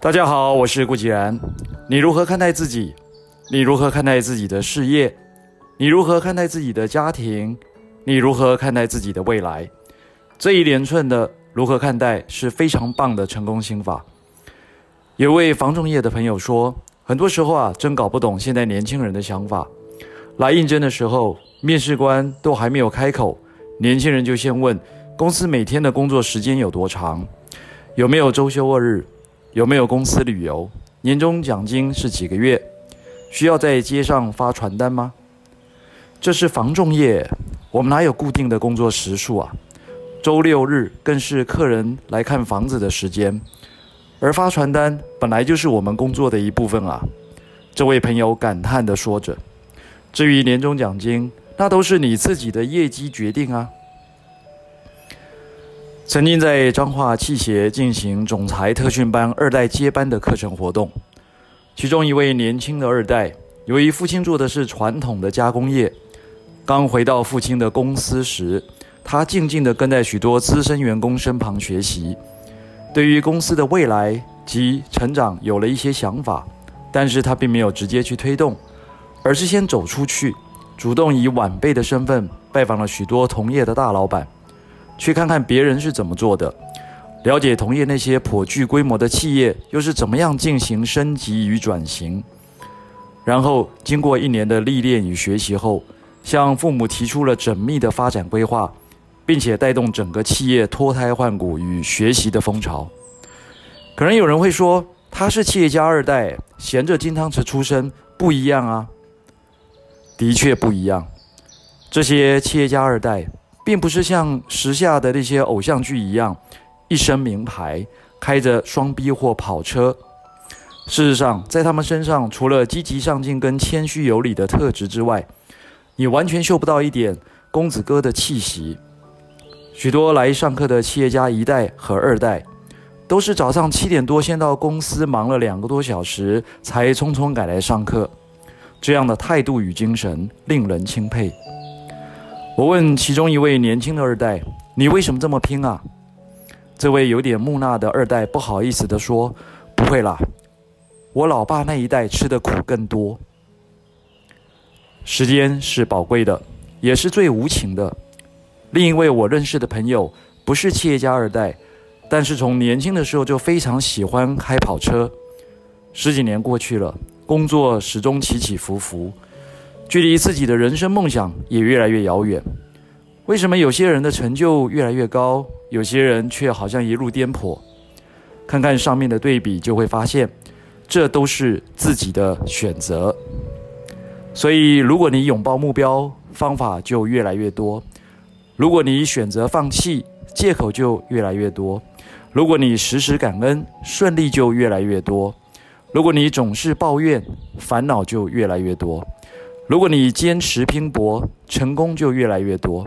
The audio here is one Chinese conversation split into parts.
大家好，我是顾吉然。你如何看待自己？你如何看待自己的事业？你如何看待自己的家庭？你如何看待自己的未来？这一连串的如何看待是非常棒的成功心法。有位房仲业的朋友说，很多时候啊，真搞不懂现在年轻人的想法。来应征的时候，面试官都还没有开口，年轻人就先问公司每天的工作时间有多长，有没有周休二日。有没有公司旅游？年终奖金是几个月？需要在街上发传单吗？这是房仲业，我们哪有固定的工作时数啊？周六日更是客人来看房子的时间，而发传单本来就是我们工作的一部分啊！这位朋友感叹地说着。至于年终奖金，那都是你自己的业绩决定啊。曾经在彰化企协进行总裁特训班二代接班的课程活动，其中一位年轻的二代，由于父亲做的是传统的加工业，刚回到父亲的公司时，他静静地跟在许多资深员工身旁学习，对于公司的未来及成长有了一些想法，但是他并没有直接去推动，而是先走出去，主动以晚辈的身份拜访了许多同业的大老板。去看看别人是怎么做的，了解同业那些颇具规模的企业又是怎么样进行升级与转型。然后经过一年的历练与学习后，向父母提出了缜密的发展规划，并且带动整个企业脱胎换骨与学习的风潮。可能有人会说，他是企业家二代，衔着金汤匙出身，不一样啊。的确不一样，这些企业家二代。并不是像时下的那些偶像剧一样，一身名牌，开着双 B 或跑车。事实上，在他们身上，除了积极上进跟谦虚有礼的特质之外，你完全嗅不到一点公子哥的气息。许多来上课的企业家一代和二代，都是早上七点多先到公司忙了两个多小时，才匆匆赶来上课。这样的态度与精神，令人钦佩。我问其中一位年轻的二代：“你为什么这么拼啊？”这位有点木讷的二代不好意思地说：“不会啦，我老爸那一代吃的苦更多。”时间是宝贵的，也是最无情的。另一位我认识的朋友不是企业家二代，但是从年轻的时候就非常喜欢开跑车。十几年过去了，工作始终起起伏伏。距离自己的人生梦想也越来越遥远。为什么有些人的成就越来越高，有些人却好像一路颠簸？看看上面的对比，就会发现，这都是自己的选择。所以，如果你拥抱目标，方法就越来越多；如果你选择放弃，借口就越来越多；如果你时时感恩，顺利就越来越多；如果你总是抱怨，烦恼就越来越多。如果你坚持拼搏，成功就越来越多；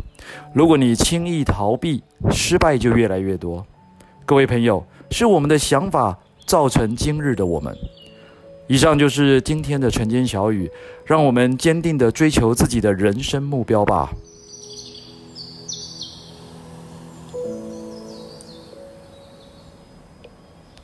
如果你轻易逃避，失败就越来越多。各位朋友，是我们的想法造成今日的我们。以上就是今天的晨间小语，让我们坚定地追求自己的人生目标吧。